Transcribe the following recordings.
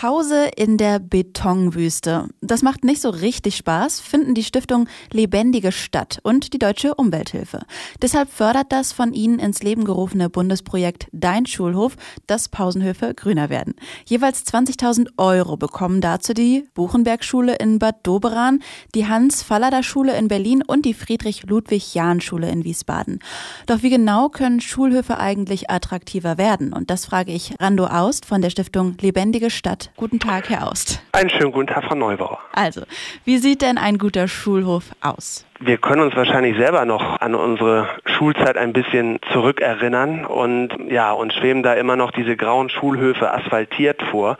Pause in der Betonwüste. Das macht nicht so richtig Spaß, finden die Stiftung Lebendige Stadt und die Deutsche Umwelthilfe. Deshalb fördert das von ihnen ins Leben gerufene Bundesprojekt Dein Schulhof, dass Pausenhöfe grüner werden. Jeweils 20.000 Euro bekommen dazu die Buchenberg-Schule in Bad Doberan, die Hans-Fallada-Schule in Berlin und die Friedrich-Ludwig-Jahn-Schule in Wiesbaden. Doch wie genau können Schulhöfe eigentlich attraktiver werden? Und das frage ich Rando Aust von der Stiftung Lebendige Stadt. Guten Tag, Herr Aust. Einen schönen guten Tag, Frau Neubauer. Also, wie sieht denn ein guter Schulhof aus? Wir können uns wahrscheinlich selber noch an unsere Schulzeit ein bisschen zurückerinnern und ja, uns schweben da immer noch diese grauen Schulhöfe asphaltiert vor.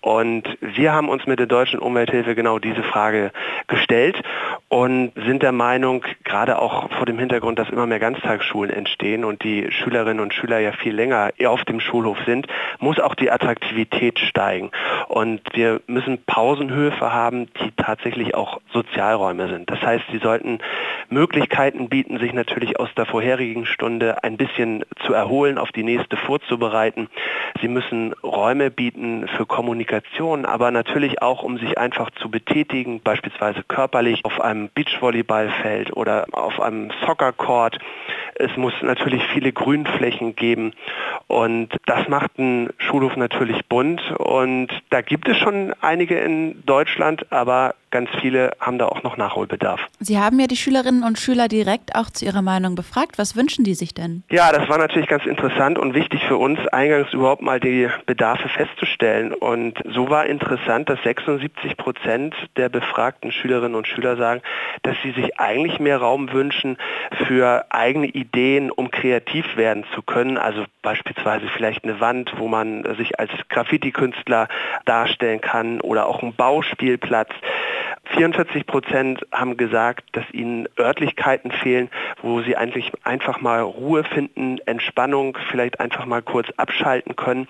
Und wir haben uns mit der Deutschen Umwelthilfe genau diese Frage gestellt und sind der Meinung, gerade auch vor dem Hintergrund, dass immer mehr Ganztagsschulen entstehen und die Schülerinnen und Schüler ja viel länger auf dem Schulhof sind, muss auch die Attraktivität steigen. Und wir müssen Pausenhöfe haben, die tatsächlich auch Sozialräume sind. Das heißt, sie sollten Möglichkeiten bieten, sich natürlich aus der vorherigen Stunde ein bisschen zu erholen, auf die nächste vorzubereiten. Sie müssen Räume bieten für Kommunikation, aber natürlich auch, um sich einfach zu betätigen, beispielsweise körperlich auf einem Beachvolleyballfeld oder auf einem Soccercourt. Es muss natürlich viele Grünflächen geben und das macht einen Schulhof natürlich bunt und da gibt es schon einige in Deutschland, aber ganz viele haben da auch noch Nachholbedarf. Sie haben ja die Schülerinnen und Schüler direkt auch zu ihrer Meinung befragt. Was wünschen die sich denn? Ja, das war natürlich ganz interessant und wichtig für uns, eingangs überhaupt mal die Bedarfe festzustellen. Und so war interessant, dass 76 Prozent der befragten Schülerinnen und Schüler sagen, dass sie sich eigentlich mehr Raum wünschen für eigene Ideen, um kreativ werden zu können. Also beispielsweise vielleicht eine Wand, wo man sich als Graffiti-Künstler darstellen kann oder auch ein Bauspielplatz. 44 Prozent haben gesagt, dass ihnen Örtlichkeiten fehlen, wo sie eigentlich einfach mal Ruhe finden, Entspannung, vielleicht einfach mal kurz abschalten können.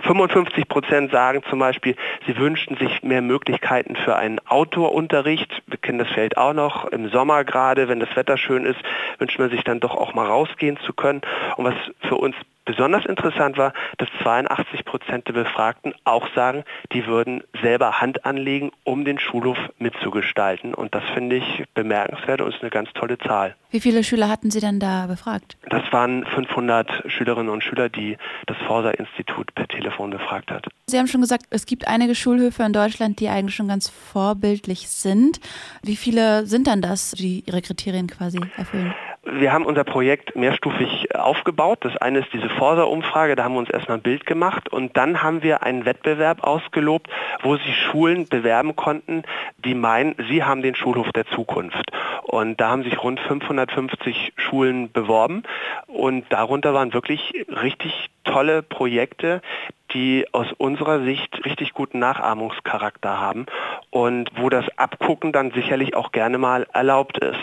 55 Prozent sagen zum Beispiel, sie wünschten sich mehr Möglichkeiten für einen Outdoor-Unterricht. Wir kennen das Feld auch noch. Im Sommer gerade, wenn das Wetter schön ist, wünscht man sich dann doch auch mal rausgehen zu können. Und was für uns Besonders interessant war, dass 82 Prozent der Befragten auch sagen, die würden selber Hand anlegen, um den Schulhof mitzugestalten. Und das finde ich bemerkenswert und ist eine ganz tolle Zahl. Wie viele Schüler hatten Sie denn da befragt? Das waren 500 Schülerinnen und Schüler, die das Forsa-Institut per Telefon befragt hat. Sie haben schon gesagt, es gibt einige Schulhöfe in Deutschland, die eigentlich schon ganz vorbildlich sind. Wie viele sind dann das, die ihre Kriterien quasi erfüllen? Wir haben unser Projekt mehrstufig aufgebaut. Das eine ist diese Forsa-Umfrage, da haben wir uns erstmal ein Bild gemacht und dann haben wir einen Wettbewerb ausgelobt, wo sich Schulen bewerben konnten, die meinen, sie haben den Schulhof der Zukunft. Und da haben sich rund 550 Schulen beworben und darunter waren wirklich richtig tolle Projekte, die aus unserer Sicht richtig guten Nachahmungscharakter haben und wo das Abgucken dann sicherlich auch gerne mal erlaubt ist.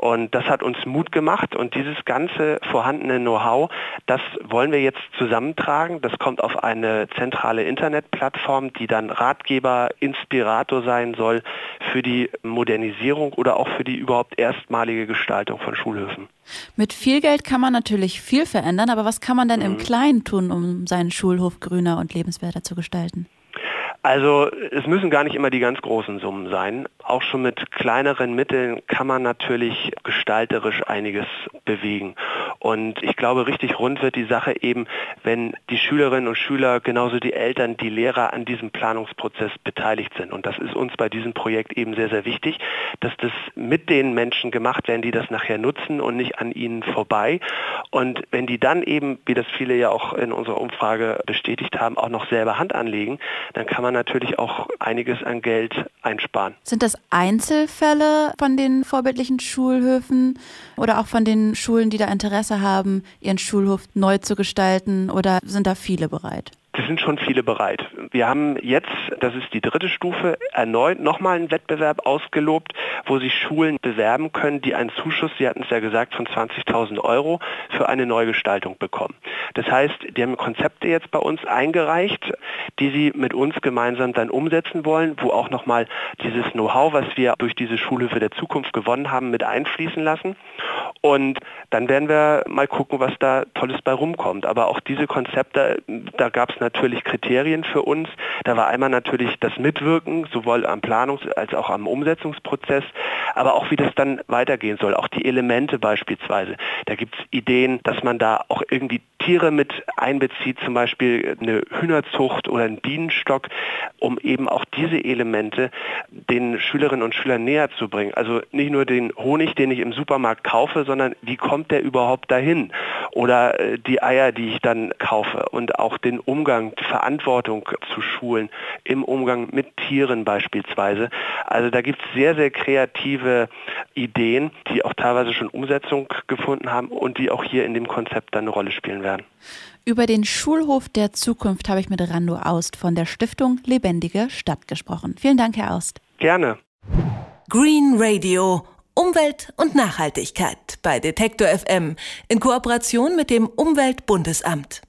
Und das hat uns Mut gemacht und dieses ganze vorhandene Know-how, das wollen wir jetzt zusammentragen. Das kommt auf eine zentrale Internetplattform, die dann Ratgeber, Inspirator sein soll für die Modernisierung oder auch für die überhaupt erstmalige Gestaltung von Schulhöfen. Mit viel Geld kann man natürlich viel verändern, aber was kann man denn mhm. im Kleinen tun, um seinen Schulhof grüner und lebenswerter zu gestalten? Also es müssen gar nicht immer die ganz großen Summen sein. Auch schon mit kleineren Mitteln kann man natürlich gestalterisch einiges bewegen. Und ich glaube, richtig rund wird die Sache eben, wenn die Schülerinnen und Schüler, genauso die Eltern, die Lehrer an diesem Planungsprozess beteiligt sind. Und das ist uns bei diesem Projekt eben sehr, sehr wichtig, dass das mit den Menschen gemacht werden, die das nachher nutzen und nicht an ihnen vorbei. Und wenn die dann eben, wie das viele ja auch in unserer Umfrage bestätigt haben, auch noch selber Hand anlegen, dann kann man natürlich auch einiges an Geld einsparen. Sind das Einzelfälle von den vorbildlichen Schulhöfen oder auch von den Schulen, die da Interesse haben, ihren Schulhof neu zu gestalten oder sind da viele bereit? Es sind schon viele bereit. Wir haben jetzt, das ist die dritte Stufe, erneut nochmal einen Wettbewerb ausgelobt, wo sich Schulen bewerben können, die einen Zuschuss, Sie hatten es ja gesagt, von 20.000 Euro für eine Neugestaltung bekommen. Das heißt, die haben Konzepte jetzt bei uns eingereicht, die sie mit uns gemeinsam dann umsetzen wollen, wo auch nochmal dieses Know-how, was wir durch diese Schulhöfe der Zukunft gewonnen haben, mit einfließen lassen. Und dann werden wir mal gucken, was da Tolles bei rumkommt. Aber auch diese Konzepte, da gab es natürlich Kriterien für uns. Da war einmal natürlich das Mitwirken, sowohl am Planungs- als auch am Umsetzungsprozess, aber auch wie das dann weitergehen soll. Auch die Elemente beispielsweise. Da gibt es Ideen, dass man da auch irgendwie Tiere mit einbezieht, zum Beispiel eine Hühnerzucht oder einen Bienenstock, um eben auch diese Elemente den Schülerinnen und Schülern näher zu bringen. Also nicht nur den Honig, den ich im Supermarkt kaufe, sondern wie kommt der überhaupt dahin? Oder äh, die Eier, die ich dann kaufe und auch den Umgang, die Verantwortung zu schulen im Umgang mit Tieren beispielsweise. Also da gibt es sehr, sehr kreative Ideen, die auch teilweise schon Umsetzung gefunden haben und die auch hier in dem Konzept dann eine Rolle spielen werden. Über den Schulhof der Zukunft habe ich mit Rando Aust von der Stiftung Lebendige Stadt gesprochen. Vielen Dank, Herr Aust. Gerne. Green Radio. Umwelt und Nachhaltigkeit bei Detektor FM in Kooperation mit dem Umweltbundesamt.